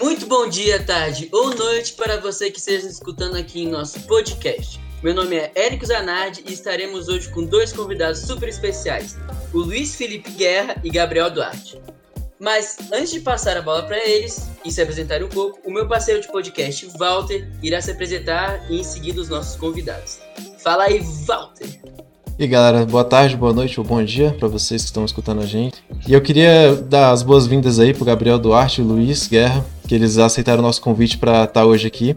Muito bom dia, tarde ou noite para você que esteja escutando aqui em nosso podcast. Meu nome é Érico Zanardi e estaremos hoje com dois convidados super especiais, o Luiz Felipe Guerra e Gabriel Duarte. Mas antes de passar a bola para eles e se apresentarem um pouco, o meu parceiro de podcast, Walter, irá se apresentar e em seguida os nossos convidados. Fala aí, Walter! E galera, boa tarde, boa noite ou bom dia para vocês que estão escutando a gente. E eu queria dar as boas-vindas aí pro Gabriel Duarte e Luiz Guerra, que eles aceitaram o nosso convite para estar hoje aqui.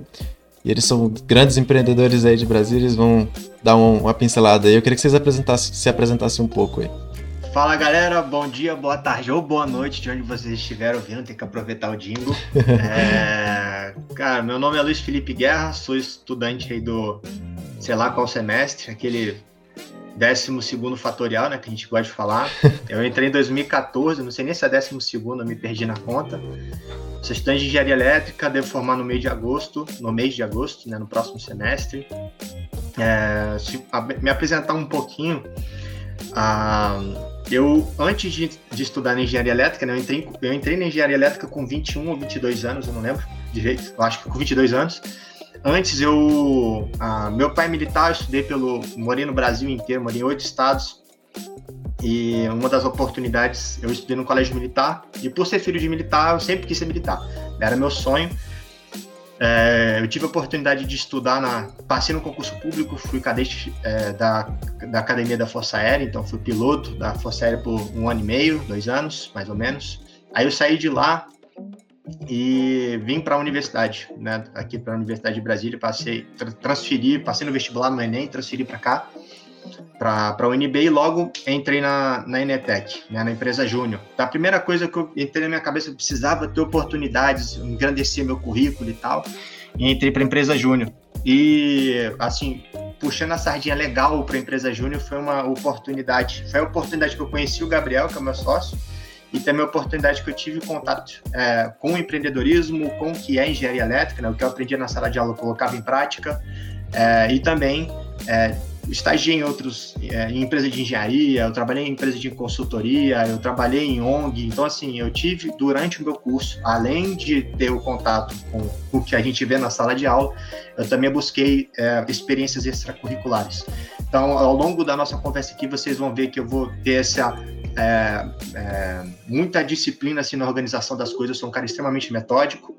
E eles são grandes empreendedores aí de Brasília, eles vão dar uma pincelada aí. Eu queria que vocês apresentassem, se apresentassem um pouco aí. Fala galera, bom dia, boa tarde ou boa noite de onde vocês estiverem ouvindo, tem que aproveitar o jingle. é, cara, meu nome é Luiz Felipe Guerra, sou estudante aí do, sei lá qual semestre, aquele 12 fatorial, né, que a gente gosta de falar. Eu entrei em 2014, não sei nem se é 12, eu me perdi na conta. Sou estudante de engenharia elétrica, devo formar no mês de agosto, no mês de agosto, né, no próximo semestre. É, se, me apresentar um pouquinho. Ah, eu, antes de, de, estudar engenharia elétrica, né, eu, entrei, eu entrei na engenharia elétrica com 21 ou 22 anos, eu não lembro direito, eu acho que com 22 anos. Antes, eu. Ah, meu pai é militar, eu estudei pelo. Morei no Brasil inteiro, morei em oito estados. E uma das oportunidades, eu estudei no colégio militar. E por ser filho de militar, eu sempre quis ser militar. Era meu sonho. É, eu tive a oportunidade de estudar na. Passei no concurso público, fui cadete é, da, da Academia da Força Aérea, então fui piloto da Força Aérea por um ano e meio, dois anos, mais ou menos. Aí eu saí de lá e vim para a universidade, né? Aqui para a Universidade de Brasília, passei, tra transferi, passei no vestibular no Enem, transferi para cá, para a UNB e logo entrei na, na Enetec, né, na empresa Júnior. Então, a primeira coisa que eu entrei na minha cabeça, eu precisava ter oportunidades, engrandecer meu currículo e tal, e entrei para a empresa Júnior. E, assim, puxando a sardinha legal para a empresa Júnior, foi uma oportunidade, foi a oportunidade que eu conheci o Gabriel, que é meu sócio, e também a oportunidade que eu tive contato é, com o empreendedorismo, com o que é engenharia elétrica, né, o que eu aprendi na sala de aula eu colocava em prática, é, e também é, estagiei em outros, é, em empresa de engenharia, eu trabalhei em empresa de consultoria, eu trabalhei em ONG, então assim, eu tive durante o meu curso, além de ter o contato com o que a gente vê na sala de aula, eu também busquei é, experiências extracurriculares. Então, ao longo da nossa conversa aqui, vocês vão ver que eu vou ter essa é, é, muita disciplina assim, na organização das coisas, eu sou um cara extremamente metódico,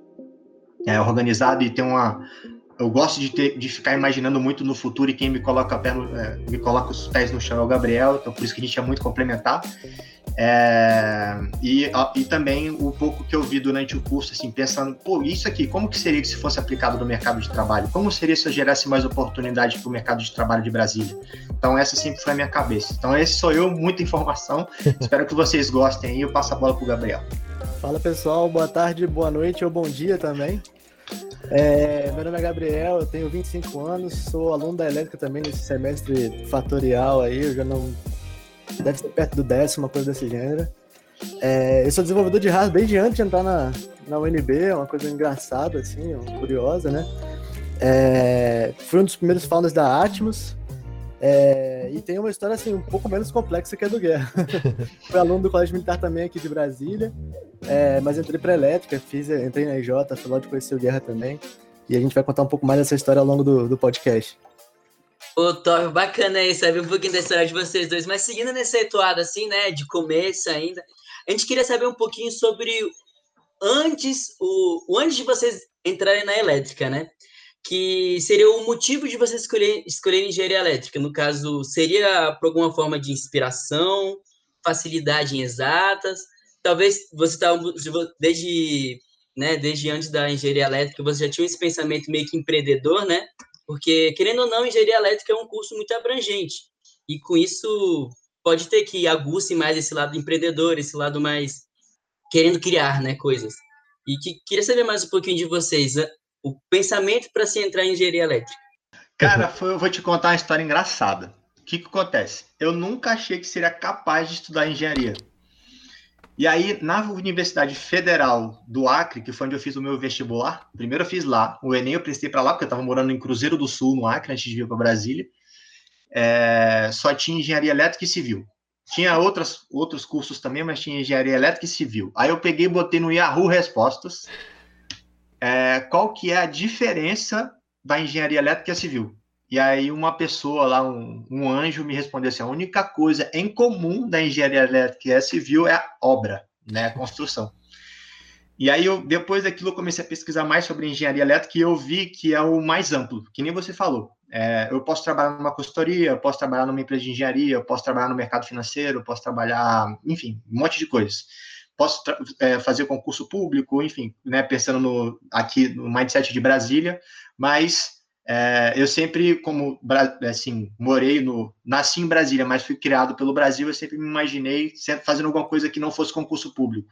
é, organizado e tem uma, eu gosto de, ter, de ficar imaginando muito no futuro e quem me coloca, pé no, é, me coloca os pés no chão é o Gabriel, então por isso que a gente é muito complementar. É, e, e também o pouco que eu vi durante o curso, assim, pensando, pô, isso aqui, como que seria se fosse aplicado no mercado de trabalho? Como seria se eu gerasse mais oportunidade para o mercado de trabalho de Brasília? Então, essa sempre foi a minha cabeça. Então, esse sou eu, muita informação. Espero que vocês gostem aí. Eu passo a bola para o Gabriel. Fala pessoal, boa tarde, boa noite ou bom dia também. É, meu nome é Gabriel, eu tenho 25 anos, sou aluno da elétrica também nesse semestre fatorial aí, eu já não. Deve ser perto do décimo, uma coisa desse gênero. É, eu sou desenvolvedor de hardware desde antes de entrar na, na UNB, é uma coisa engraçada, assim, curiosa, né? É, fui um dos primeiros founders da Atmos, é, e tem uma história assim, um pouco menos complexa que a do Guerra. Fui aluno do Colégio Militar também aqui de Brasília, é, mas entrei para elétrica, fiz, entrei na IJ, fui lá de conhecer o Guerra também. E a gente vai contar um pouco mais dessa história ao longo do, do podcast. Ô, Top, bacana aí, saber um pouquinho da história de vocês dois. Mas seguindo nessa atuada assim, né, de começo ainda, a gente queria saber um pouquinho sobre antes, o, antes de vocês entrarem na elétrica, né? que seria o motivo de você escolher, escolher engenharia elétrica. No caso, seria por alguma forma de inspiração, facilidade em exatas. Talvez você estava desde, né, desde antes da engenharia elétrica, você já tinha esse pensamento meio que empreendedor, né? Porque, querendo ou não, engenharia elétrica é um curso muito abrangente. E com isso, pode ter que aguce mais esse lado empreendedor, esse lado mais querendo criar, né, coisas. E que, queria saber mais um pouquinho de vocês o pensamento para se entrar em engenharia elétrica? Cara, foi, eu vou te contar uma história engraçada. O que, que acontece? Eu nunca achei que seria capaz de estudar engenharia. E aí, na Universidade Federal do Acre, que foi onde eu fiz o meu vestibular, primeiro eu fiz lá, o Enem eu prestei para lá, porque eu estava morando em Cruzeiro do Sul, no Acre, antes de vir para Brasília. É, só tinha engenharia elétrica e civil. Tinha outras, outros cursos também, mas tinha engenharia elétrica e civil. Aí eu peguei e botei no Yahoo Respostas é, qual que é a diferença da engenharia elétrica e civil. E aí uma pessoa lá, um, um, anjo, me respondeu assim: a única coisa em comum da engenharia elétrica e civil é a obra, né, a construção. E aí eu depois daquilo eu comecei a pesquisar mais sobre engenharia elétrica e eu vi que é o mais amplo, que nem você falou. É, eu posso trabalhar numa consultoria, eu posso trabalhar numa empresa de engenharia, eu posso trabalhar no mercado financeiro, eu posso trabalhar, enfim, um monte de coisas. Posso é, fazer concurso público, enfim, né, pensando no, aqui no mindset de Brasília, mas é, eu sempre, como assim, morei no. Nasci em Brasília, mas fui criado pelo Brasil, eu sempre me imaginei fazendo alguma coisa que não fosse concurso público.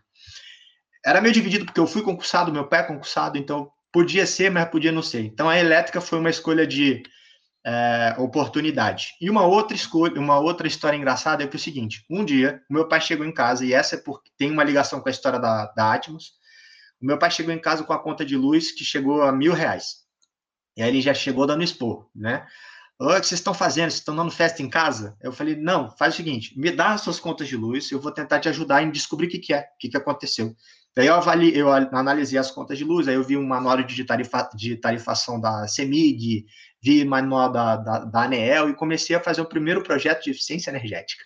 Era meio dividido, porque eu fui concursado, meu pai é concursado, então podia ser, mas podia não ser. Então a elétrica foi uma escolha de é, oportunidade. E uma outra escolha, uma outra história engraçada é que é o seguinte: um dia, meu pai chegou em casa, e essa é porque tem uma ligação com a história da, da Atmos. O meu pai chegou em casa com a conta de luz que chegou a mil reais. E aí ele já chegou dando expor, né? O que vocês estão fazendo? Vocês estão dando festa em casa? Eu falei, não, faz o seguinte, me dá as suas contas de luz, eu vou tentar te ajudar em descobrir o que, que é, o que, que aconteceu. Daí eu, avali, eu analisei as contas de luz, aí eu vi um manual de, tarifa, de tarifação da CEMIG, vi manual da, da, da ANEEL e comecei a fazer o primeiro projeto de eficiência energética.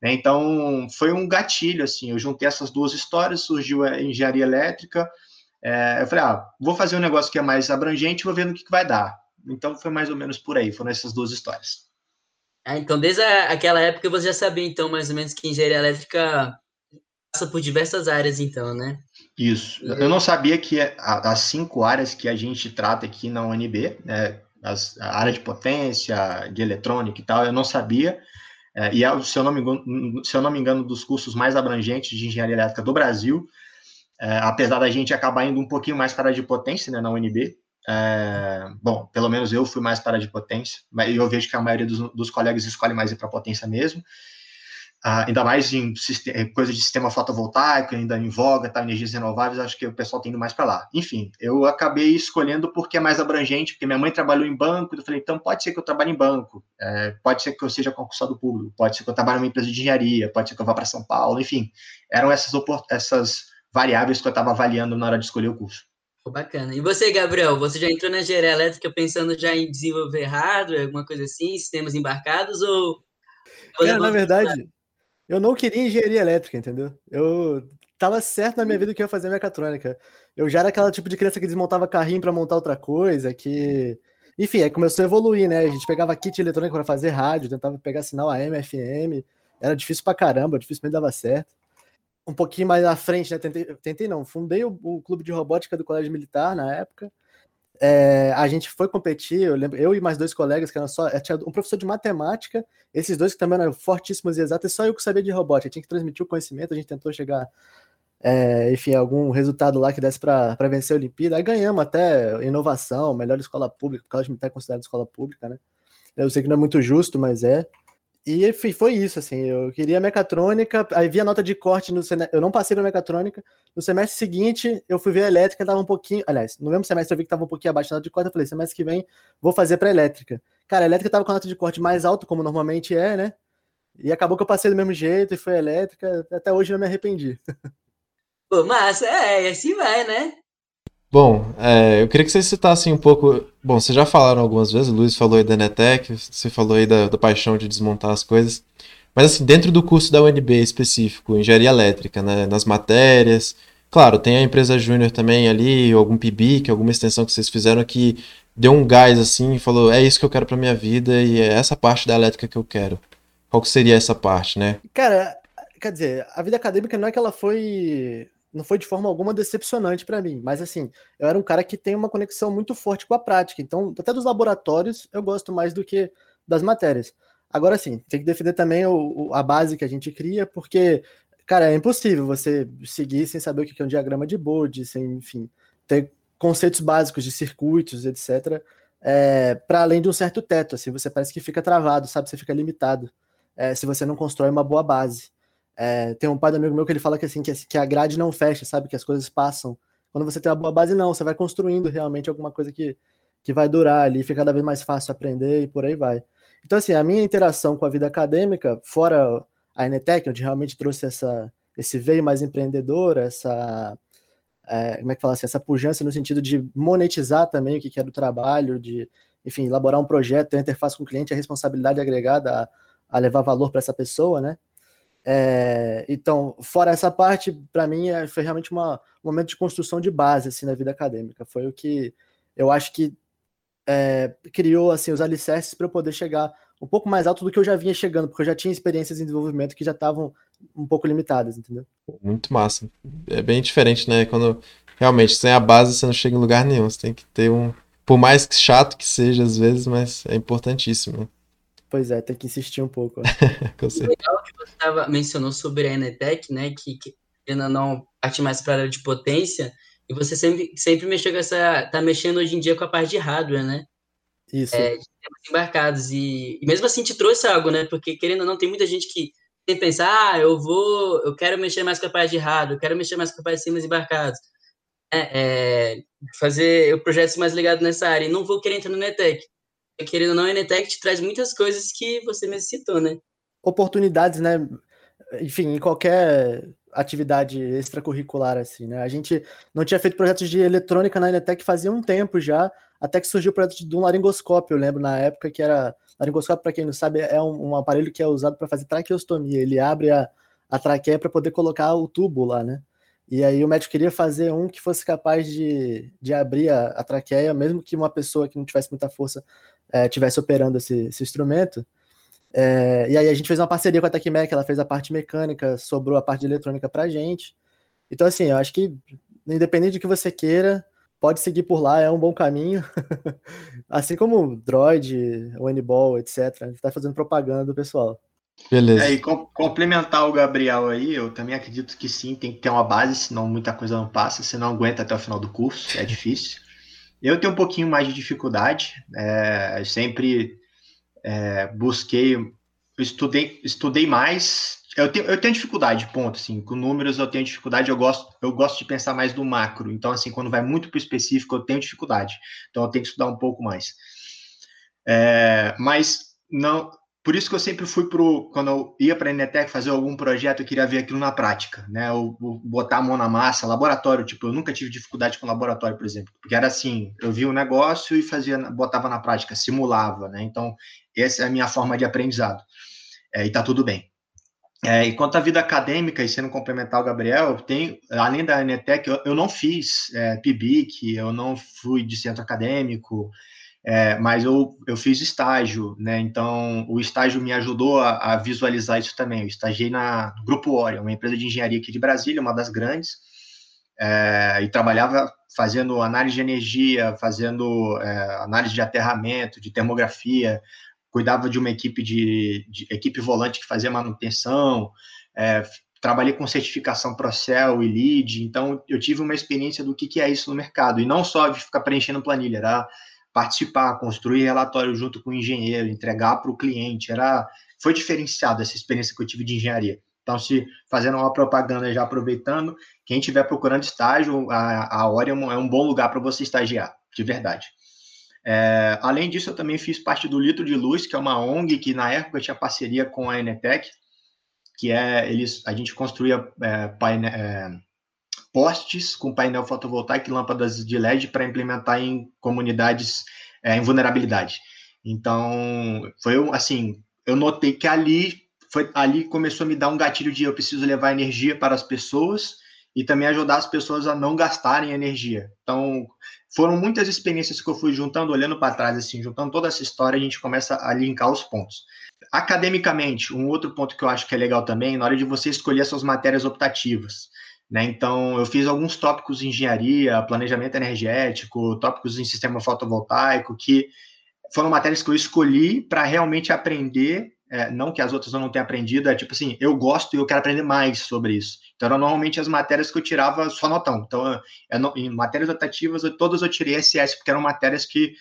Né? Então, foi um gatilho, assim, eu juntei essas duas histórias, surgiu a engenharia elétrica, é, eu falei, ah, vou fazer um negócio que é mais abrangente, vou ver no que, que vai dar. Então foi mais ou menos por aí, foram essas duas histórias. Ah, então desde a, aquela época você já sabia, então, mais ou menos que engenharia elétrica passa por diversas áreas, então, né? Isso. Eu não sabia que as cinco áreas que a gente trata aqui na UNB, né, as, a área de potência, de eletrônica e tal, eu não sabia. É, e é, se eu, não me engano, se eu não me engano, dos cursos mais abrangentes de engenharia elétrica do Brasil. É, apesar da gente acabar indo um pouquinho mais para a de potência né, na UNB, é, bom, pelo menos eu fui mais para a de potência, mas eu vejo que a maioria dos, dos colegas escolhe mais ir para potência mesmo, ah, ainda mais em coisa de sistema fotovoltaico, ainda em voga, tá, energias renováveis, acho que o pessoal tem indo mais para lá. Enfim, eu acabei escolhendo porque é mais abrangente, porque minha mãe trabalhou em banco, eu falei, então pode ser que eu trabalhe em banco, é, pode ser que eu seja concursado público, pode ser que eu trabalhe numa empresa de engenharia, pode ser que eu vá para São Paulo, enfim, eram essas, essas variáveis que eu estava avaliando na hora de escolher o curso. Bacana. E você, Gabriel, você já entrou na engenharia elétrica pensando já em desenvolver hardware, alguma coisa assim, sistemas embarcados ou... Cara, na verdade, eu não queria engenharia elétrica, entendeu? Eu tava certo na minha vida que eu ia fazer mecatrônica. Eu já era aquela tipo de criança que desmontava carrinho para montar outra coisa, que... Enfim, aí começou a evoluir, né? A gente pegava kit eletrônico para fazer rádio, tentava pegar sinal AM, FM. Era difícil pra caramba, dificilmente dava certo um pouquinho mais à frente, né? Tentei, tentei não, fundei o, o, clube de robótica do Colégio Militar na época. É, a gente foi competir, eu lembro, eu e mais dois colegas, que eram só, eh, tinha um professor de matemática, esses dois que também eram fortíssimos e exatos, só eu que sabia de robótica, tinha que transmitir o conhecimento, a gente tentou chegar, é, enfim, algum resultado lá que desse para vencer a Olimpíada, aí ganhamos até inovação, melhor escola pública, o Colégio Militar é considerado escola pública, né? Eu sei que não é muito justo, mas é. E foi isso, assim, eu queria mecatrônica, aí vi a nota de corte no eu não passei para mecatrônica, no semestre seguinte eu fui ver a elétrica, tava um pouquinho, aliás, no mesmo semestre eu vi que tava um pouquinho abaixo da nota de corte, eu falei, semestre que vem vou fazer para elétrica. Cara, a elétrica tava com a nota de corte mais alta, como normalmente é, né? E acabou que eu passei do mesmo jeito e foi elétrica, até hoje não me arrependi. Pô, massa, é, assim vai, né? Bom, é, eu queria que vocês citassem um pouco. Bom, vocês já falaram algumas vezes, o Luiz falou aí da Netec, você falou aí da, da paixão de desmontar as coisas. Mas assim, dentro do curso da UNB específico, engenharia elétrica, né, nas matérias, claro, tem a empresa júnior também ali, algum PIBIC, alguma extensão que vocês fizeram que deu um gás assim e falou, é isso que eu quero para minha vida e é essa parte da elétrica que eu quero. Qual que seria essa parte, né? Cara, quer dizer, a vida acadêmica não é que ela foi não foi de forma alguma decepcionante para mim, mas assim, eu era um cara que tem uma conexão muito forte com a prática, então até dos laboratórios eu gosto mais do que das matérias. Agora sim, tem que defender também o, o, a base que a gente cria, porque, cara, é impossível você seguir sem saber o que é um diagrama de Bode, sem, enfim, ter conceitos básicos de circuitos, etc., é, para além de um certo teto, assim, você parece que fica travado, sabe? Você fica limitado é, se você não constrói uma boa base. É, tem um pai do amigo meu que ele fala que assim que, a grade não fecha, sabe? Que as coisas passam. Quando você tem uma boa base, não, você vai construindo realmente alguma coisa que, que vai durar ali, fica cada vez mais fácil aprender e por aí vai. Então, assim, a minha interação com a vida acadêmica, fora a Enetec, onde realmente trouxe essa, esse veio mais empreendedor, essa, é, como é que fala assim, essa pujança no sentido de monetizar também o que é do trabalho, de, enfim, elaborar um projeto, ter interface com o cliente, a responsabilidade agregada a, a levar valor para essa pessoa, né? É, então, fora essa parte, para mim é, foi realmente uma, um momento de construção de base assim na vida acadêmica. Foi o que eu acho que é, criou assim os alicerces para eu poder chegar um pouco mais alto do que eu já vinha chegando, porque eu já tinha experiências em desenvolvimento que já estavam um pouco limitadas, entendeu? Muito massa. É bem diferente, né? Quando realmente sem a base você não chega em lugar nenhum. Você tem que ter um, por mais chato que seja às vezes, mas é importantíssimo. Pois é, tem que insistir um pouco. Com certeza. legal que você tava, mencionou sobre a Enetec, né? Que, que ainda não parte mais para a área de potência, e você sempre, sempre mexeu com essa. tá mexendo hoje em dia com a parte de hardware, né? Isso. É, de temas embarcados. E, e, mesmo assim te trouxe algo, né? Porque querendo ou não, tem muita gente que tem pensar, ah, eu vou, eu quero mexer mais com a parte de hardware, eu quero mexer mais com a parte de sistemas embarcados. É, é, fazer o projeto mais ligado nessa área. E não vou querer entrar no Netec querendo ou não, a Enetec te traz muitas coisas que você mesmo citou, né? Oportunidades, né? Enfim, em qualquer atividade extracurricular, assim, né? A gente não tinha feito projetos de eletrônica na Enetec fazia um tempo já, até que surgiu o projeto de um laringoscópio, eu lembro na época que era. Laringoscópio, para quem não sabe, é um, um aparelho que é usado para fazer traqueostomia. Ele abre a, a traqueia para poder colocar o tubo lá, né? E aí o médico queria fazer um que fosse capaz de, de abrir a, a traqueia, mesmo que uma pessoa que não tivesse muita força é, operando esse, esse instrumento. É, e aí a gente fez uma parceria com a Tecmec, ela fez a parte mecânica, sobrou a parte eletrônica para gente. Então, assim, eu acho que, independente do que você queira, pode seguir por lá, é um bom caminho. assim como Droid, Oneball, etc. A gente está fazendo propaganda do pessoal. Beleza. É, e com, complementar o Gabriel aí, eu também acredito que sim, tem que ter uma base, senão muita coisa não passa, você não aguenta até o final do curso, é difícil. Eu tenho um pouquinho mais de dificuldade, é, sempre é, busquei, estudei, estudei mais. Eu tenho, eu tenho dificuldade, ponto. Assim, com números eu tenho dificuldade. Eu gosto, eu gosto de pensar mais no macro. Então, assim, quando vai muito para o específico, eu tenho dificuldade. Então, eu tenho que estudar um pouco mais. É, mas não, por isso que eu sempre fui pro quando eu ia para a Enetec fazer algum projeto, eu queria ver aquilo na prática, né? Eu, eu, botar a mão na massa, laboratório, tipo, eu nunca tive dificuldade com laboratório, por exemplo, porque era assim, eu via o um negócio e fazia, botava na prática, simulava, né? Então, essa é a minha forma de aprendizado. É, e tá tudo bem. É, e quanto à vida acadêmica, e sendo complementar o Gabriel, tem, além da Enetec, eu, eu não fiz é, PIBIC, eu não fui de centro acadêmico, é, mas eu, eu fiz estágio, né? Então, o estágio me ajudou a, a visualizar isso também. Eu estagiei na Grupo Orion, uma empresa de engenharia aqui de Brasília, uma das grandes, é, e trabalhava fazendo análise de energia, fazendo é, análise de aterramento, de termografia, cuidava de uma equipe de, de equipe volante que fazia manutenção, é, trabalhei com certificação Procel e Lead, então eu tive uma experiência do que, que é isso no mercado, e não só de ficar preenchendo planilha, era participar, construir relatório junto com o engenheiro, entregar para o cliente, era foi diferenciado essa experiência que eu tive de engenharia. Então, se fazendo uma propaganda já aproveitando, quem estiver procurando estágio, a, a Orion é um bom lugar para você estagiar, de verdade. É, além disso, eu também fiz parte do Litro de Luz, que é uma ONG que na época tinha parceria com a Enetec, que é eles, a gente construía é, é, postes com painel fotovoltaico e lâmpadas de LED para implementar em comunidades é, em vulnerabilidade. Então, foi assim, eu notei que ali foi ali começou a me dar um gatilho de eu preciso levar energia para as pessoas e também ajudar as pessoas a não gastarem energia. Então, foram muitas experiências que eu fui juntando, olhando para trás, assim, juntando toda essa história, a gente começa a linkar os pontos. Academicamente, um outro ponto que eu acho que é legal também, na hora de você escolher suas matérias optativas. Né? Então, eu fiz alguns tópicos em engenharia, planejamento energético, tópicos em sistema fotovoltaico, que foram matérias que eu escolhi para realmente aprender, é, não que as outras eu não tenha aprendido, é tipo assim, eu gosto e eu quero aprender mais sobre isso. Então, eram normalmente as matérias que eu tirava só notão. Então, é, em matérias optativas, todas eu tirei SS, porque eram matérias que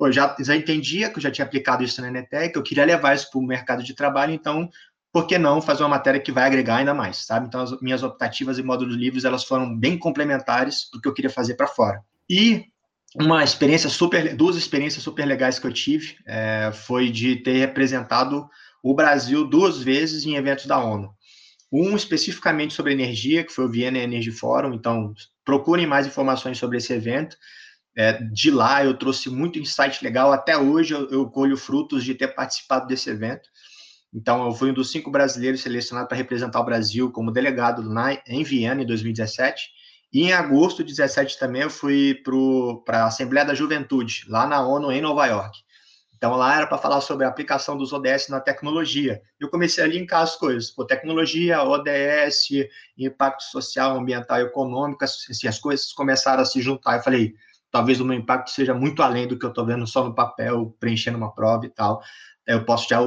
eu já, já entendia, que eu já tinha aplicado isso na Enetec, eu queria levar isso para o mercado de trabalho, então por que não fazer uma matéria que vai agregar ainda mais, sabe? Então, as minhas optativas e módulos livres, elas foram bem complementares do que eu queria fazer para fora. E uma experiência super, duas experiências super legais que eu tive é, foi de ter representado o Brasil duas vezes em eventos da ONU. Um especificamente sobre energia, que foi o Vienna Energy Forum, então procurem mais informações sobre esse evento. É, de lá eu trouxe muito insight legal, até hoje eu, eu colho frutos de ter participado desse evento. Então, eu fui um dos cinco brasileiros selecionados para representar o Brasil como delegado na, em Viena, em 2017. E em agosto de 17 também eu fui para a Assembleia da Juventude, lá na ONU, em Nova York. Então, lá era para falar sobre a aplicação dos ODS na tecnologia. Eu comecei a linkar as coisas. Pô, tecnologia, ODS, impacto social, ambiental e econômico, assim, as coisas começaram a se juntar. Eu falei, talvez o meu impacto seja muito além do que eu estou vendo só no papel, preenchendo uma prova e tal eu posso já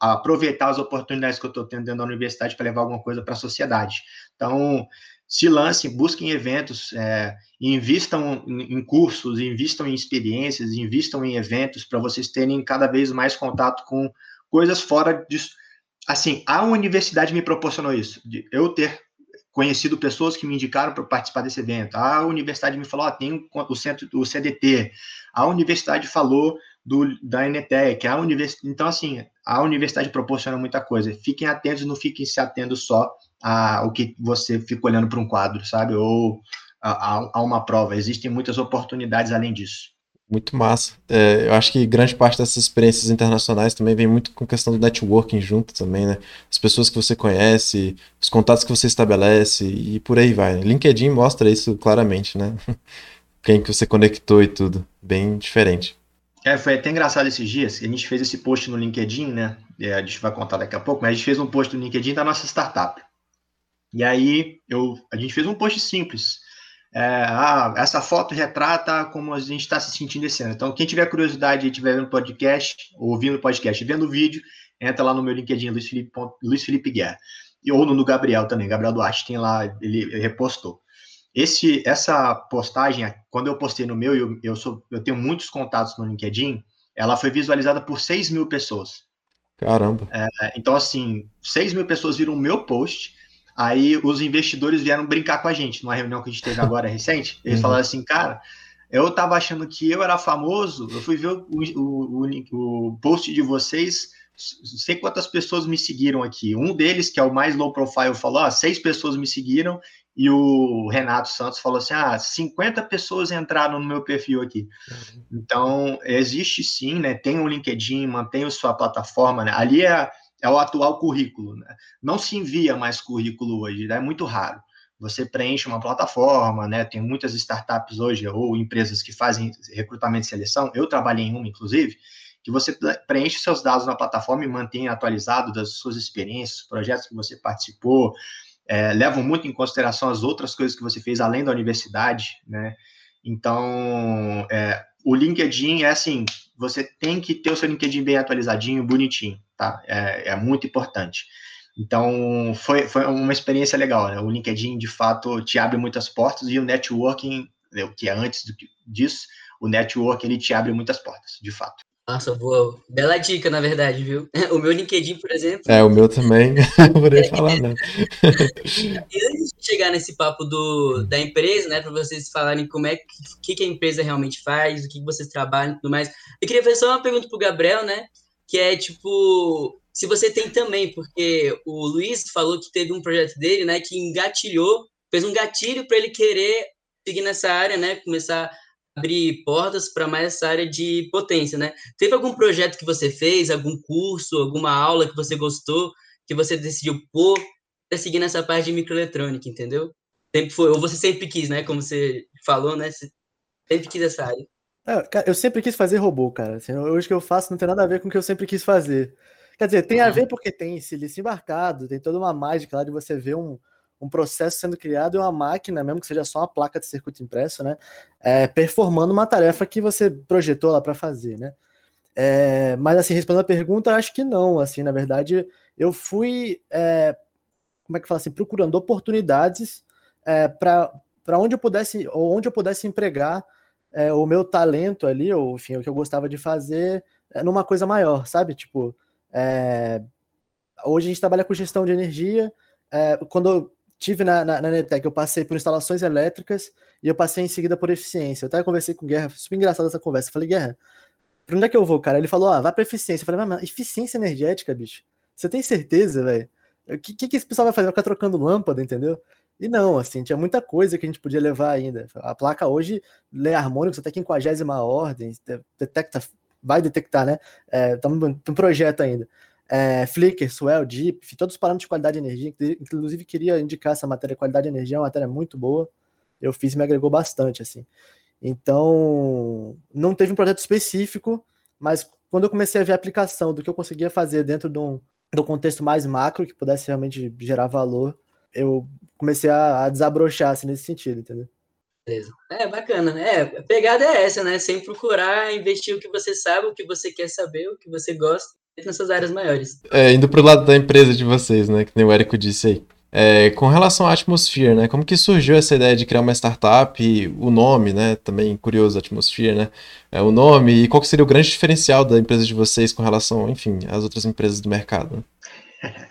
aproveitar as oportunidades que eu estou tendo dentro da universidade para levar alguma coisa para a sociedade. Então, se lancem, busquem eventos, é, invistam em cursos, invistam em experiências, invistam em eventos para vocês terem cada vez mais contato com coisas fora disso. Assim, a universidade me proporcionou isso, de eu ter conhecido pessoas que me indicaram para participar desse evento. A universidade me falou, oh, tem o centro, o CDT. A universidade falou do, da NTEC, a universidade. Então, assim, a universidade proporciona muita coisa. Fiquem atentos, não fiquem se atendo só ao que você fica olhando para um quadro, sabe? Ou a, a, uma prova. Existem muitas oportunidades além disso. Muito massa. É, eu acho que grande parte dessas experiências internacionais também vem muito com questão do networking junto também, né? As pessoas que você conhece, os contatos que você estabelece e por aí vai. LinkedIn mostra isso claramente, né? Quem que você conectou e tudo. Bem diferente. É, foi até engraçado esses dias, a gente fez esse post no LinkedIn, né? É, a gente vai contar daqui a pouco, mas a gente fez um post no LinkedIn da nossa startup. E aí eu, a gente fez um post simples. É, ah, essa foto retrata como a gente está se sentindo esse ano. Então, quem tiver curiosidade e estiver vendo podcast, ouvindo podcast, vendo o vídeo, entra lá no meu LinkedIn, Luiz Felipe, Luiz Felipe Guerra. E, ou no do Gabriel também, Gabriel Duarte tem lá, ele repostou. Esse, essa postagem, quando eu postei no meu, eu, eu, sou, eu tenho muitos contatos no LinkedIn, ela foi visualizada por 6 mil pessoas. Caramba. É, então, assim, 6 mil pessoas viram o meu post, aí os investidores vieram brincar com a gente, numa reunião que a gente teve agora recente, eles uhum. falaram assim, cara, eu tava achando que eu era famoso, eu fui ver o, o, o, o post de vocês, sei quantas pessoas me seguiram aqui. Um deles, que é o mais low profile, falou: ah, seis pessoas me seguiram e o Renato Santos falou assim: ah, 50 pessoas entraram no meu perfil aqui. Uhum. Então, existe sim, né? Tem o LinkedIn, mantém a sua plataforma, né? Ali é, é o atual currículo, né? Não se envia mais currículo hoje, né? é muito raro. Você preenche uma plataforma, né? Tem muitas startups hoje, ou empresas que fazem recrutamento e seleção. Eu trabalhei em uma, inclusive, que você preenche seus dados na plataforma e mantém atualizado das suas experiências, projetos que você participou, é, levam muito em consideração as outras coisas que você fez além da universidade, né? Então, é, o LinkedIn é assim, você tem que ter o seu LinkedIn bem atualizadinho, bonitinho, tá? É, é muito importante. Então, foi, foi uma experiência legal, né? O LinkedIn, de fato, te abre muitas portas e o networking, né, o que é antes do que, disso, o network, ele te abre muitas portas, de fato. Nossa, boa. Bela dica, na verdade, viu? O meu LinkedIn, por exemplo. É, o meu também. Não poderia falar, não. E antes de chegar nesse papo do, da empresa, né, para vocês falarem como é que, que a empresa realmente faz, o que vocês trabalham e tudo mais, eu queria fazer só uma pergunta pro Gabriel, né? Que é tipo, se você tem também, porque o Luiz falou que teve um projeto dele, né, que engatilhou, fez um gatilho para ele querer seguir nessa área, né, começar abrir portas para mais essa área de potência, né? Teve algum projeto que você fez, algum curso, alguma aula que você gostou, que você decidiu pôr para seguir nessa parte de microeletrônica, entendeu? Sempre foi, ou você sempre quis, né? Como você falou, né? Você sempre quis essa área. É, eu sempre quis fazer robô, cara. Assim, hoje que eu faço não tem nada a ver com o que eu sempre quis fazer. Quer dizer, tem a ver porque tem silício embarcado, tem toda uma mágica lá de você ver um, um processo sendo criado e uma máquina, mesmo que seja só uma placa de circuito impresso, né, é, performando uma tarefa que você projetou lá para fazer, né. É, mas assim, respondendo a pergunta, acho que não. Assim, na verdade, eu fui, é, como é que fala assim, procurando oportunidades é, para onde eu pudesse, ou onde eu pudesse empregar é, o meu talento ali, ou enfim, o que eu gostava de fazer, é, numa coisa maior, sabe? Tipo, é, hoje a gente trabalha com gestão de energia. Quando tive na, na, na Netec, eu passei por instalações elétricas e eu passei em seguida por eficiência. Eu até conversei com o Guerra, super engraçado essa conversa. Eu falei, Guerra, pra onde é que eu vou, cara? Ele falou, ah, vai pra eficiência. Eu falei, mas eficiência energética, bicho? Você tem certeza, velho? O que, que, que esse pessoal vai fazer? Vai ficar trocando lâmpada, entendeu? E não, assim, tinha muita coisa que a gente podia levar ainda. A placa hoje lê harmônicos até quinquagésima ordem, detecta, vai detectar, né? É, no projeto ainda. É, Flickr, Swell, Deep, todos os parâmetros de qualidade de energia. Inclusive, queria indicar essa matéria, qualidade de energia, é uma matéria muito boa. Eu fiz e me agregou bastante, assim. Então, não teve um projeto específico, mas quando eu comecei a ver a aplicação do que eu conseguia fazer dentro de um, um contexto mais macro, que pudesse realmente gerar valor, eu comecei a, a desabrochar assim, nesse sentido, entendeu? Beleza. É bacana. É, a pegada é essa, né? Sem procurar investir o que você sabe, o que você quer saber, o que você gosta nessas áreas maiores. É, indo pro lado da empresa de vocês, né? Que nem o Érico disse aí. É, com relação à Atmosphere, né? Como que surgiu essa ideia de criar uma startup, o nome, né? Também curioso, Atmosphere, né? É, o nome e qual seria o grande diferencial da empresa de vocês com relação, enfim, às outras empresas do mercado? Né?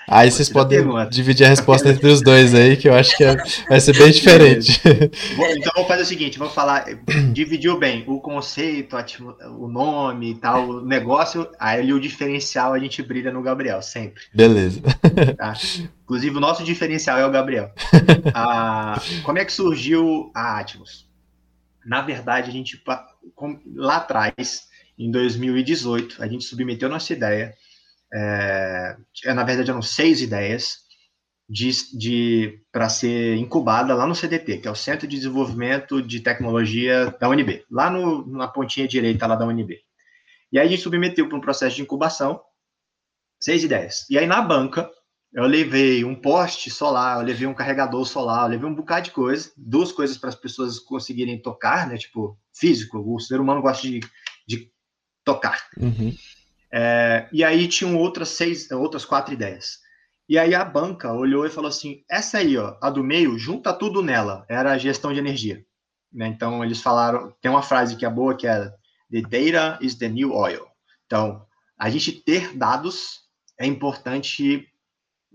Aí vocês podem dividir a resposta entre os dois aí, que eu acho que é, vai ser bem diferente. então vamos fazer o seguinte, vamos falar, dividiu bem o conceito, o nome e tal, o negócio, aí o diferencial a gente brilha no Gabriel, sempre. Beleza. Tá? Inclusive o nosso diferencial é o Gabriel. Ah, como é que surgiu a Atmos? Na verdade, a gente, lá atrás, em 2018, a gente submeteu nossa ideia é, na verdade eram seis ideias de, de para ser incubada lá no CDT, que é o Centro de Desenvolvimento de Tecnologia da UNB, lá no, na pontinha direita lá da UNB. E aí a gente submeteu para um processo de incubação seis ideias. E aí na banca eu levei um poste solar, eu levei um carregador solar, eu levei um bocado de coisa, duas coisas para as pessoas conseguirem tocar, né? Tipo, físico, o ser humano gosta de, de tocar. Uhum. É, e aí tinham outras seis, outras quatro ideias. E aí a banca olhou e falou assim: essa aí, ó, a do meio, junta tudo nela. Era a gestão de energia. Né? Então eles falaram, tem uma frase que é boa que é The data is the new oil. Então, a gente ter dados é importante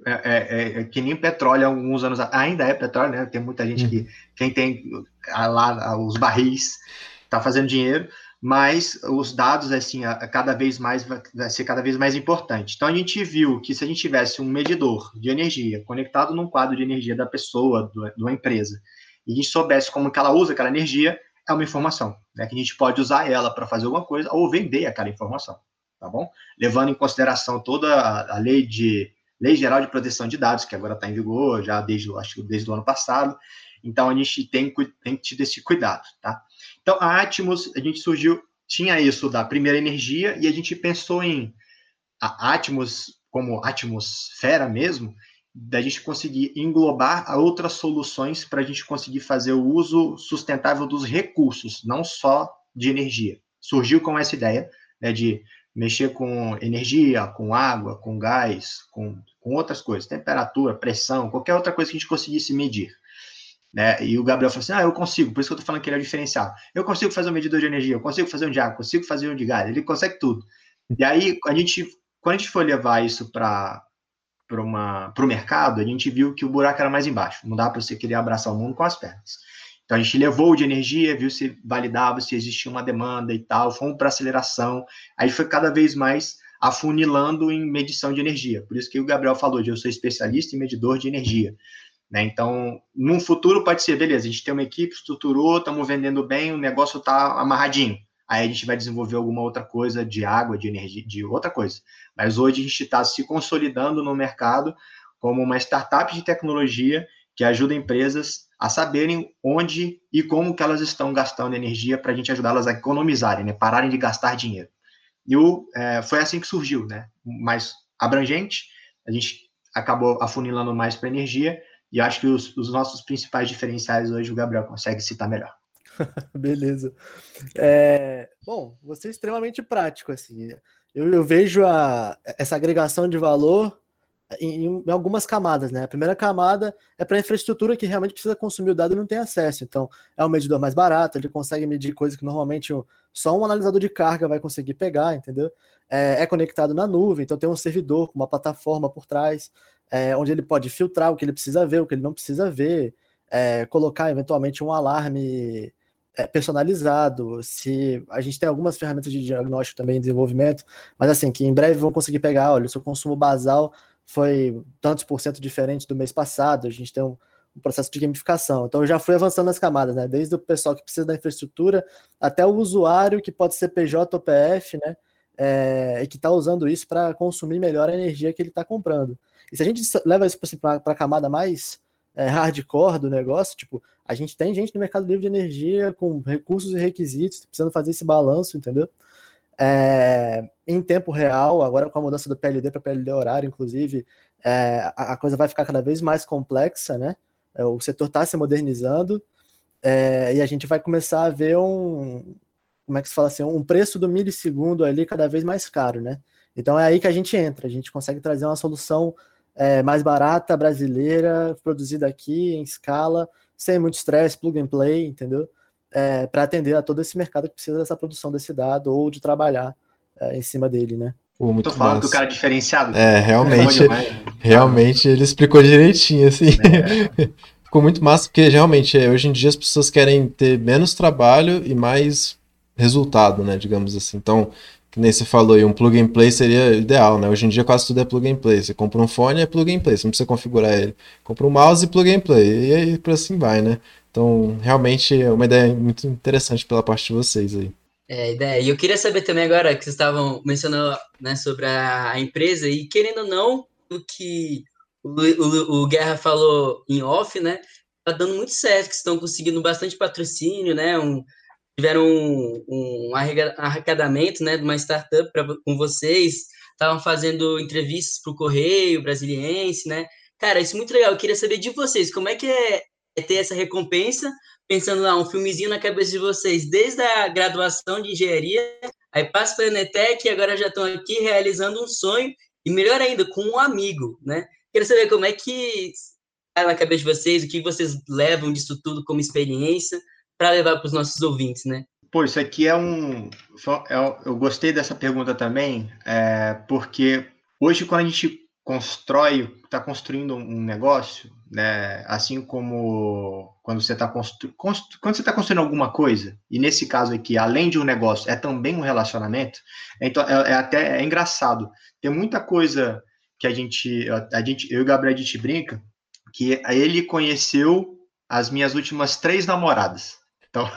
é, é, é, é que nem petróleo alguns anos ainda é petróleo, né? Tem muita gente que quem tem lá os barris está fazendo dinheiro, mas os dados, assim, a, a cada vez mais vai, ser cada vez mais importante. Então, a gente viu que se a gente tivesse um medidor de energia conectado num quadro de energia da pessoa, do, de uma empresa, e a gente soubesse como que ela usa aquela energia, é uma informação, né, que a gente pode usar ela para fazer alguma coisa ou vender aquela informação, tá bom? Levando em consideração toda a, a lei de lei geral de proteção de dados, que agora está em vigor, já desde, acho, desde o ano passado, então a gente tem, tem que ter esse cuidado, tá? Então, a Atmos, a gente surgiu, tinha isso da primeira energia, e a gente pensou em a Atmos como atmosfera mesmo, da gente conseguir englobar outras soluções para a gente conseguir fazer o uso sustentável dos recursos, não só de energia. Surgiu com essa ideia né, de mexer com energia, com água, com gás, com, com outras coisas, temperatura, pressão, qualquer outra coisa que a gente conseguisse medir. Né? E o Gabriel falou assim: ah, eu consigo, por isso que eu tô falando que ele é diferencial. Eu consigo fazer um medidor de energia, eu consigo fazer um de água, consigo fazer um de gás, ele consegue tudo. E aí, a gente, quando a gente foi levar isso para para o mercado, a gente viu que o buraco era mais embaixo. Não dá para você querer abraçar o mundo com as pernas. Então a gente levou de energia, viu se validava, se existia uma demanda e tal, fomos para aceleração. Aí foi cada vez mais afunilando em medição de energia. Por isso que o Gabriel falou de eu sou especialista em medidor de energia. Né? Então, num futuro pode ser, beleza, a gente tem uma equipe, estruturou, estamos vendendo bem, o negócio está amarradinho. Aí a gente vai desenvolver alguma outra coisa de água, de energia, de outra coisa. Mas hoje a gente está se consolidando no mercado como uma startup de tecnologia que ajuda empresas a saberem onde e como que elas estão gastando energia para a gente ajudá-las a economizarem, né? pararem de gastar dinheiro. E o, é, foi assim que surgiu, né? mais abrangente, a gente acabou afunilando mais para energia, e acho que os, os, nossos principais diferenciais hoje o Gabriel consegue citar melhor. Beleza. É, bom, você é extremamente prático, assim. Eu, eu vejo a, essa agregação de valor em, em, algumas camadas, né? A primeira camada é para a infraestrutura que realmente precisa consumir o dado e não tem acesso. Então, é um medidor mais barato, ele consegue medir coisas que normalmente só um analisador de carga vai conseguir pegar, entendeu? É, é conectado na nuvem, então tem um servidor com uma plataforma por trás, é, onde ele pode filtrar o que ele precisa ver, o que ele não precisa ver, é, colocar eventualmente um alarme é, personalizado, se a gente tem algumas ferramentas de diagnóstico também em desenvolvimento, mas assim, que em breve vão conseguir pegar, olha, o seu consumo basal foi tantos por cento diferente do mês passado, a gente tem um, um processo de gamificação. Então eu já fui avançando nas camadas, né? Desde o pessoal que precisa da infraestrutura até o usuário que pode ser PJ ou PF, né? É, e que está usando isso para consumir melhor a energia que ele está comprando. E se a gente leva isso para a camada mais é, hardcore do negócio, tipo, a gente tem gente no mercado livre de energia com recursos e requisitos, precisando fazer esse balanço, entendeu? É, em tempo real, agora com a mudança do PLD para PLD horário, inclusive, é, a, a, coisa vai ficar cada vez mais complexa, né? É, o setor está se modernizando é, e a gente vai começar a ver um, como é que se fala assim, um preço do milissegundo ali cada vez mais caro, né? Então é aí que a gente entra, a gente consegue trazer uma solução é, mais barata, brasileira, produzida aqui em escala, sem muito estresse, plug and play, entendeu? É, para atender a todo esse mercado que precisa dessa produção desse dado ou de trabalhar é, em cima dele, né? Pô, muito Tô falando massa. que o cara é diferenciado. É, realmente, realmente ele explicou direitinho, assim. É. Ficou muito massa, porque realmente, é, hoje em dia as pessoas querem ter menos trabalho e mais resultado, né, digamos assim. Então, que nem você falou, e um plug and play seria ideal, né? Hoje em dia quase tudo é plug and play. Você compra um fone, é plug and play, você não precisa configurar ele. Compra um mouse e plug and play, e aí por assim vai, né? Então, realmente é uma ideia muito interessante pela parte de vocês aí. É, ideia. E eu queria saber também agora que vocês estavam mencionando né, sobre a, empresa, e querendo ou não, o que o, o, o, Guerra falou em off, né? Tá dando muito certo, que estão conseguindo bastante patrocínio, né? Um, tiveram um, um arrecadamento né, de uma startup pra, com vocês, estavam fazendo entrevistas para o Correio Brasiliense, né? Cara, isso é muito legal. Eu queria saber de vocês, como é que é, ter essa recompensa, pensando lá, um filmezinho na cabeça de vocês, desde a graduação de engenharia, aí passa para a Enetec e agora já estão aqui realizando um sonho, e melhor ainda, com um amigo, né? Queria saber como é que está na cabeça de vocês, o que vocês levam disso tudo como experiência, para levar para os nossos ouvintes, né? Pô, isso aqui é um. É eu gostei dessa pergunta também, é, porque hoje, quando a gente constrói, está construindo um negócio, né, assim como quando você está constru... Constru... quando você está construindo alguma coisa, e nesse caso aqui, além de um negócio, é também um relacionamento, então é, é até é engraçado. Tem muita coisa que a gente, a gente, eu e o Gabriel, a gente brinca, que ele conheceu as minhas últimas três namoradas. Então,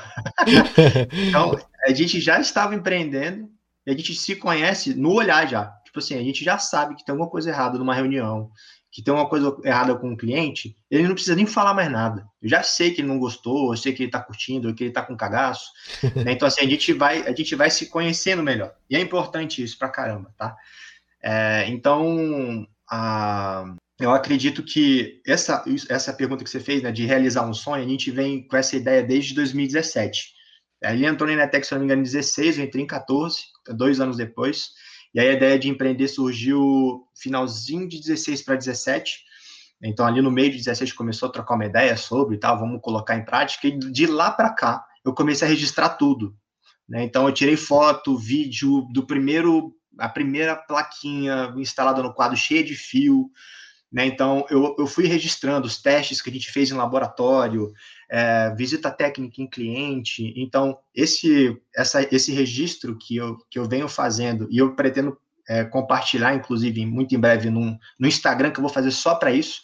então, a gente já estava empreendendo e a gente se conhece no olhar já. Tipo assim, a gente já sabe que tem alguma coisa errada numa reunião, que tem uma coisa errada com o cliente, ele não precisa nem falar mais nada. Eu já sei que ele não gostou, eu sei que ele está curtindo, que ele está com cagaço. Né? Então, assim, a gente, vai, a gente vai se conhecendo melhor. E é importante isso pra caramba, tá? É, então, a, eu acredito que essa, essa pergunta que você fez, né, de realizar um sonho, a gente vem com essa ideia desde 2017. Ele entrou na Inetex, se não me engano, em 16, eu entrei em 14, dois anos depois. E aí a ideia de empreender surgiu finalzinho de 16 para 17. Então, ali no meio de 17, começou a trocar uma ideia sobre e tal, vamos colocar em prática. E de lá para cá, eu comecei a registrar tudo. Né? Então, eu tirei foto, vídeo do primeiro, a primeira plaquinha instalada no quadro cheia de fio, né? Então, eu, eu fui registrando os testes que a gente fez em laboratório, é, visita técnica em cliente. Então, esse, essa, esse registro que eu, que eu venho fazendo, e eu pretendo é, compartilhar, inclusive, muito em breve num, no Instagram, que eu vou fazer só para isso,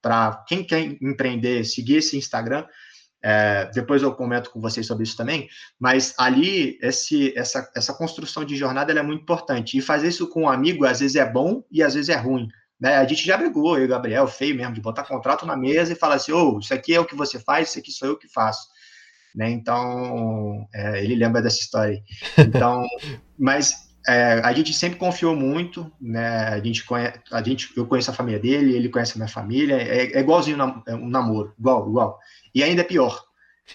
para quem quer empreender, seguir esse Instagram. É, depois eu comento com vocês sobre isso também, mas ali esse, essa, essa construção de jornada é muito importante. E fazer isso com um amigo às vezes é bom e às vezes é ruim. Né? A gente já brigou, eu e o Gabriel, feio mesmo, de botar contrato na mesa e falar assim: ô, oh, isso aqui é o que você faz, isso aqui sou eu que faço. Né? Então, é, ele lembra dessa história. Então, mas é, a gente sempre confiou muito, né? A gente conhece, a gente, eu conheço a família dele, ele conhece a minha família, é, é igualzinho é um namoro, igual, igual. E ainda é pior,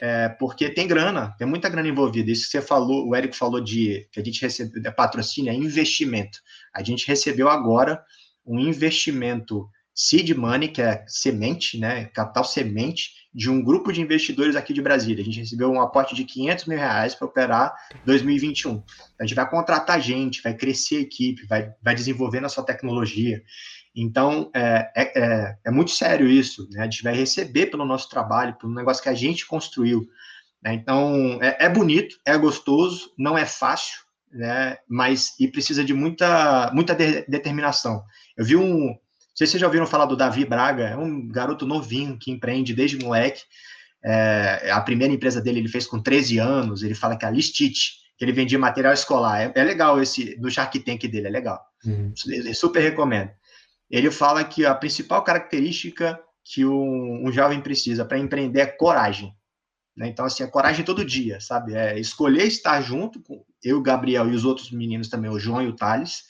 é, porque tem grana, tem muita grana envolvida. Isso que você falou, o Érico falou de que a gente recebeu, é patrocínio, é investimento. A gente recebeu agora um investimento seed money, que é semente, né, capital semente, de um grupo de investidores aqui de Brasília. A gente recebeu um aporte de 500 mil reais para operar 2021. A gente vai contratar gente, vai crescer a equipe, vai, vai desenvolvendo a sua tecnologia. Então, é, é, é, é muito sério isso. Né? A gente vai receber pelo nosso trabalho, pelo negócio que a gente construiu. Né? Então, é, é bonito, é gostoso, não é fácil, né? mas e precisa de muita, muita de, determinação. Eu vi um, não sei se vocês já ouviram falar do Davi Braga, é um garoto novinho que empreende desde moleque. É, a primeira empresa dele ele fez com 13 anos, ele fala que é a Listit, que ele vendia material escolar. É, é legal esse, do Shark Tank dele, é legal. Uhum. Super recomendo. Ele fala que a principal característica que um, um jovem precisa para empreender é coragem. Né? Então, assim, é coragem todo dia, sabe? É escolher estar junto com eu, Gabriel e os outros meninos também, o João e o Thales,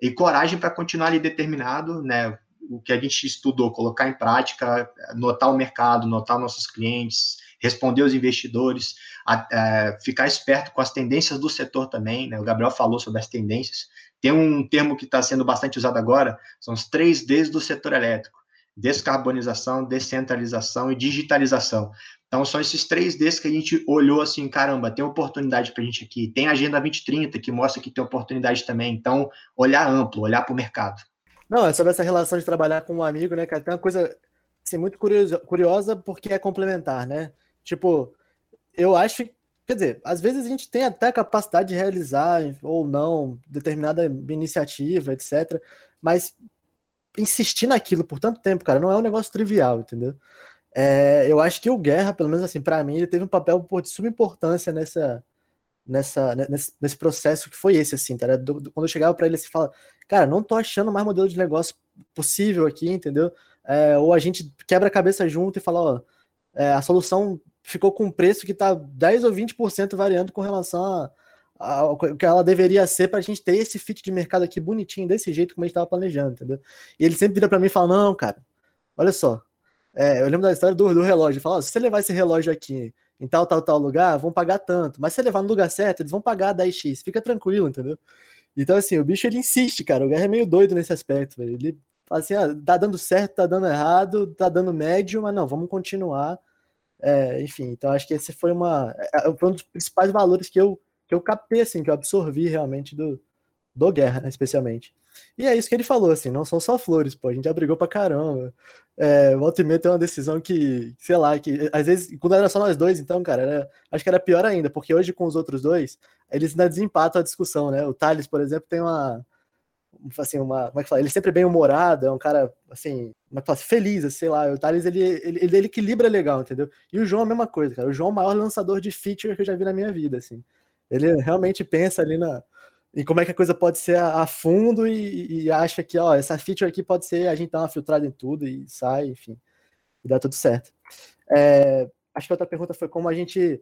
e coragem para continuar ali determinado, né? o que a gente estudou, colocar em prática, notar o mercado, notar nossos clientes, responder os investidores, a, a, ficar esperto com as tendências do setor também, né? O Gabriel falou sobre as tendências. Tem um termo que está sendo bastante usado agora, são os três Ds do setor elétrico: descarbonização, descentralização e digitalização. Então, são esses três Ds que a gente olhou assim, caramba, tem oportunidade para a gente aqui. Tem a Agenda 2030, que mostra que tem oportunidade também. Então, olhar amplo, olhar para o mercado. Não, é sobre essa relação de trabalhar com um amigo, né, cara? Tem uma coisa assim, muito curiosa, curiosa porque é complementar, né? Tipo, eu acho, quer dizer, às vezes a gente tem até a capacidade de realizar ou não determinada iniciativa, etc. Mas insistir naquilo por tanto tempo, cara, não é um negócio trivial, entendeu? É, eu acho que o Guerra, pelo menos assim, para mim, ele teve um papel de suma importância nessa, nessa, nesse, nesse, processo que foi esse, assim, tá? Do, do, quando eu chegava para ele, assim, fala, cara, não tô achando mais modelo de negócio possível aqui, entendeu? É, ou a gente quebra a cabeça junto e fala, ó, é, a solução ficou com um preço que está 10 ou 20% variando com relação ao que ela deveria ser para a gente ter esse fit de mercado aqui bonitinho, desse jeito como a gente estava planejando, entendeu? E ele sempre vira para mim e fala, não, cara, olha só, é, eu lembro da história do, do relógio, ele fala, se você levar esse relógio aqui em tal, tal, tal lugar, vão pagar tanto, mas se você levar no lugar certo, eles vão pagar 10x, fica tranquilo, entendeu? Então, assim, o bicho ele insiste, cara. O Guerra é meio doido nesse aspecto, velho. Ele fala assim: ah, tá dando certo, tá dando errado, tá dando médio, mas não, vamos continuar. É, enfim, então acho que esse foi uma. É, é, foi um dos principais valores que eu, que eu captei, assim, que eu absorvi realmente do, do Guerra, né, especialmente. E é isso que ele falou, assim, não são só flores, pô, a gente já brigou pra caramba. É, volta e meia tem uma decisão que, sei lá, que às vezes, quando era só nós dois, então, cara, era, acho que era pior ainda, porque hoje com os outros dois, eles ainda desempatam a discussão, né? O Thales, por exemplo, tem uma, assim, uma, como é que fala? Ele é sempre bem humorado, é um cara, assim, é que fala? Feliz, sei lá. O Thales, ele, ele, ele equilibra legal, entendeu? E o João é a mesma coisa, cara. O João é o maior lançador de feature que eu já vi na minha vida, assim. Ele realmente pensa ali na, em como é que a coisa pode ser a, a fundo e, e, acha que, ó, essa feature aqui pode ser a gente dar uma filtrada em tudo e sai, enfim, e dá tudo certo. É, acho que a outra pergunta foi como a gente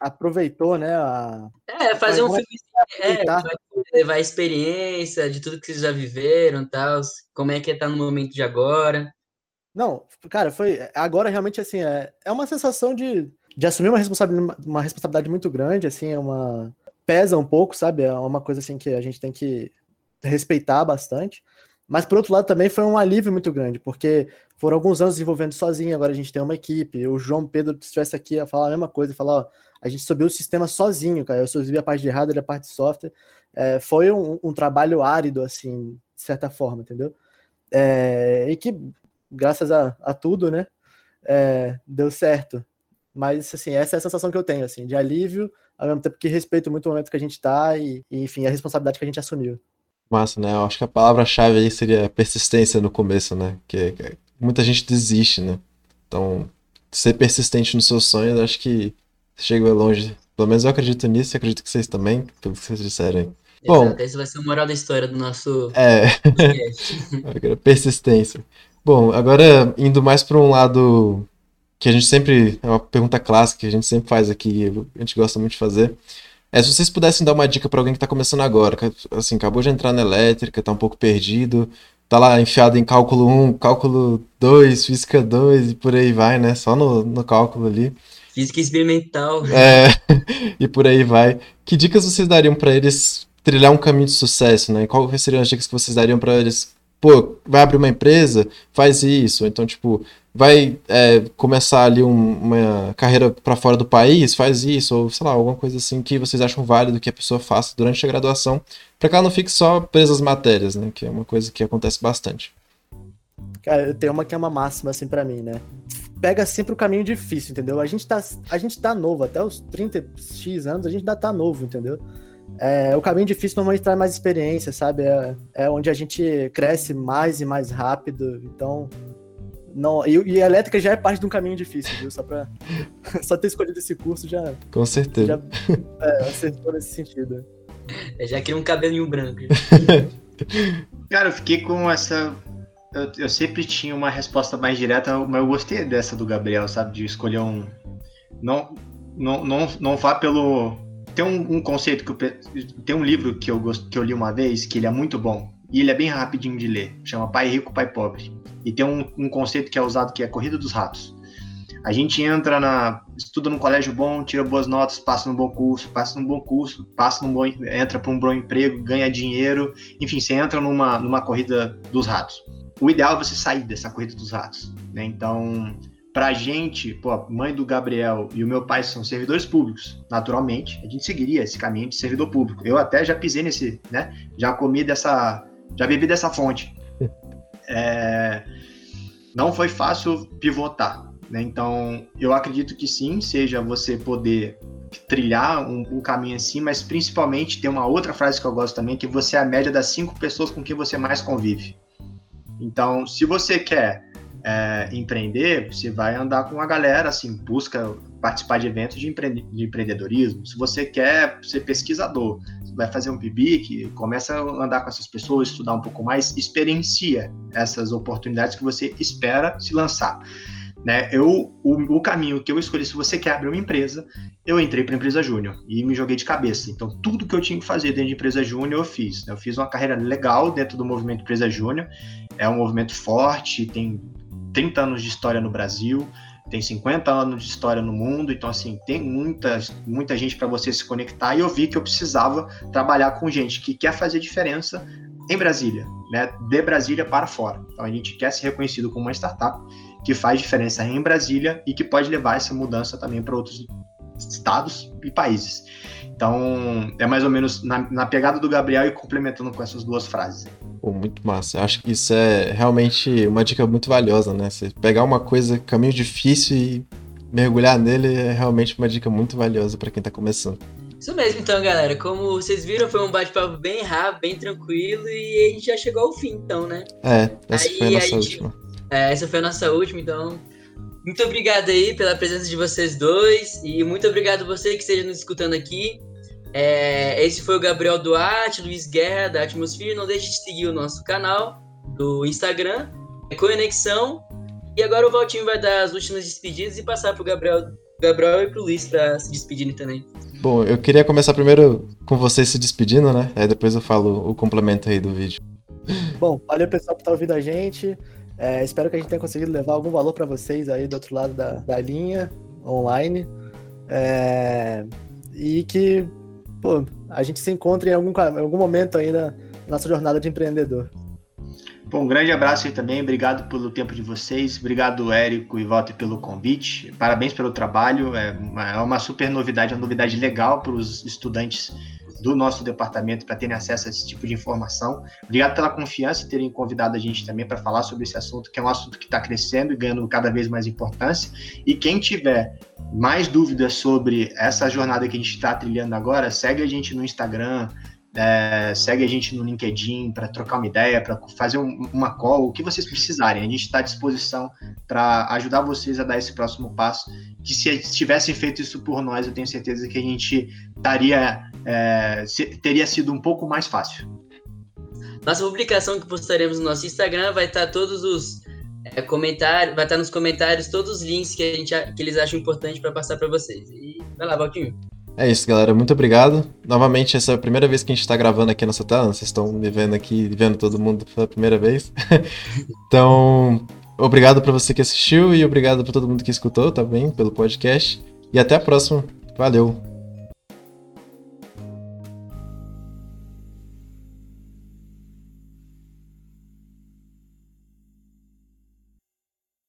aproveitou, né? A... É, fazer um filme é, vai levar a experiência de tudo que vocês já viveram tal, como é que é estar tá no momento de agora. Não, cara, foi. Agora realmente assim, é, é uma sensação de, de assumir uma responsabilidade, uma responsabilidade muito grande, assim, é uma. Pesa um pouco, sabe? É uma coisa assim que a gente tem que respeitar bastante. Mas por outro lado também foi um alívio muito grande, porque foram alguns anos desenvolvendo sozinho, agora a gente tem uma equipe. O João Pedro se estivesse aqui a falar a mesma coisa, falar, ó, a gente subiu o sistema sozinho, cara. Eu subi a parte de hardware a parte de software. É, foi um, um, trabalho árido, assim, de certa forma, entendeu? É, e que, graças a, a tudo, né, é, deu certo. Mas, assim, essa é a sensação que eu tenho, assim, de alívio, ao mesmo tempo que respeito muito o momento que a gente está e, e, enfim, a responsabilidade que a gente assumiu. Massa, né? Eu acho que a palavra-chave aí seria persistência no começo, né? Que, que muita gente desiste, né? Então, ser persistente nos seus sonhos, acho que chegou longe. Pelo menos eu acredito nisso e acredito que vocês também, pelo que vocês disserem. Bom, esse vai ser o moral da história do nosso é. persistência. Bom, agora indo mais para um lado que a gente sempre é uma pergunta clássica que a gente sempre faz aqui, a gente gosta muito de fazer. É se vocês pudessem dar uma dica para alguém que está começando agora, que, assim, acabou de entrar na elétrica, está um pouco perdido, tá lá enfiado em cálculo 1, cálculo 2, física 2 e por aí vai, né? Só no, no cálculo ali. Física experimental. É, e por aí vai. Que dicas vocês dariam para eles trilhar um caminho de sucesso, né? Quais seriam as dicas que vocês dariam para eles pô, vai abrir uma empresa, faz isso. Então, tipo, vai é, começar ali um, uma carreira para fora do país, faz isso, ou sei lá, alguma coisa assim que vocês acham válido que a pessoa faça durante a graduação, para que ela não fique só presa às matérias, né? Que é uma coisa que acontece bastante. Cara, eu tenho uma que é uma máxima, assim, para mim, né? Pega sempre o caminho difícil, entendeu? A gente tá, a gente tá novo, até os 30x anos a gente ainda tá novo, entendeu? É, o caminho difícil normalmente traz mais experiência, sabe? É, é onde a gente cresce mais e mais rápido. Então, não, e, e, a elétrica já é parte de um caminho difícil, viu? Só pra só ter escolhido esse curso já. Com certeza. Já é, acertou nesse sentido. É, já queria um cabelinho branco. Cara, eu fiquei com essa. Eu, eu, sempre tinha uma resposta mais direta, mas eu gostei dessa do Gabriel, sabe? De escolher um. Não, não, não, não vá pelo tem um, um, conceito que eu, tem um livro que eu gost, que eu li uma vez que ele é muito bom e ele é bem rapidinho de ler. Chama Pai Rico, Pai Pobre. E tem um, um conceito que é usado que é a corrida dos ratos. A gente entra na estuda num colégio bom, tira boas notas, passa num bom curso, passa num bom curso, passa num bom entra para um bom emprego, ganha dinheiro, enfim, você entra numa numa corrida dos ratos. O ideal é você sair dessa corrida dos ratos, né? Então, pra gente, pô, a mãe do Gabriel e o meu pai são servidores públicos, naturalmente, a gente seguiria esse caminho de servidor público. Eu até já pisei nesse, né? Já comi dessa, já bebi dessa fonte. É, não foi fácil pivotar, né? Então, eu acredito que sim, seja você poder trilhar um, um, caminho assim, mas principalmente tem uma outra frase que eu gosto também, que você é a média das cinco pessoas com quem você mais convive. Então, se você quer é, empreender, você vai andar com a galera, assim, busca participar de eventos de, empre de empreendedorismo. Se você quer ser pesquisador, vai fazer um PIBIC, começa a andar com essas pessoas, estudar um pouco mais, experiencia essas oportunidades que você espera se lançar. Né? Eu, o, o caminho que eu escolhi, se você quer abrir uma empresa, eu entrei para empresa júnior e me joguei de cabeça. Então, tudo que eu tinha que fazer dentro de empresa júnior, eu fiz. Eu fiz uma carreira legal dentro do movimento empresa júnior. É um movimento forte, tem 30 anos de história no Brasil, tem 50 anos de história no mundo, então assim, tem muita, muita gente para você se conectar e eu vi que eu precisava trabalhar com gente que quer fazer diferença em Brasília, né? De Brasília para fora. Então a gente quer ser reconhecido como uma startup que faz diferença em Brasília e que pode levar essa mudança também para outros estados e países. Então, é mais ou menos na, na, pegada do Gabriel e complementando com essas duas frases. Pô, muito massa. Eu acho que isso é realmente uma dica muito valiosa, né? Você pegar uma coisa, caminho difícil e mergulhar nele é realmente uma dica muito valiosa para quem está começando. Isso mesmo, então, galera. Como vocês viram, foi um bate-papo bem rápido, bem tranquilo e a gente já chegou ao fim, então, né? É, essa aí, foi a nossa a gente... última. É, essa foi a nossa última, então muito obrigado aí pela presença de vocês dois e muito obrigado você que esteja nos escutando aqui. É, esse foi o Gabriel Duarte, Luiz Guerra da Atmosphere. Não deixe de seguir o nosso canal do Instagram, é Conexão. E agora o Valtinho vai dar as últimas despedidas e passar pro Gabriel, Gabriel e pro Luiz para se despedirem também. Bom, eu queria começar primeiro com vocês se despedindo, né? Aí depois eu falo o complemento aí do vídeo. Bom, valeu pessoal por estar ouvindo a gente. É, espero que a gente tenha conseguido levar algum valor para vocês aí do outro lado da, da linha, online. É, e que pô, a gente se encontre em algum, em algum momento aí na nossa jornada de empreendedor. Bom, um grande abraço aí também, obrigado pelo tempo de vocês, obrigado Érico e Walter pelo convite, parabéns pelo trabalho, é uma, é uma super novidade, uma novidade legal para os estudantes do nosso departamento para terem acesso a esse tipo de informação. Obrigado pela confiança e terem convidado a gente também para falar sobre esse assunto, que é um assunto que está crescendo e ganhando cada vez mais importância. E quem tiver mais dúvidas sobre essa jornada que a gente está trilhando agora, segue a gente no Instagram, é, segue a gente no LinkedIn para trocar uma ideia, para fazer um, uma call, o que vocês precisarem. A gente está à disposição para ajudar vocês a dar esse próximo passo. Que se tivessem feito isso por nós, eu tenho certeza que a gente é, teria sido um pouco mais fácil. Nossa publicação que postaremos no nosso Instagram vai estar todos os é, comentários, vai estar nos comentários todos os links que, a gente, que eles acham importante para passar para vocês. E vai lá, Valquinho. É isso, galera. Muito obrigado. Novamente, essa é a primeira vez que a gente está gravando aqui nessa tela. Vocês estão me vendo aqui, vendo todo mundo pela primeira vez. então, obrigado para você que assistiu e obrigado para todo mundo que escutou também pelo podcast. E até a próxima. Valeu!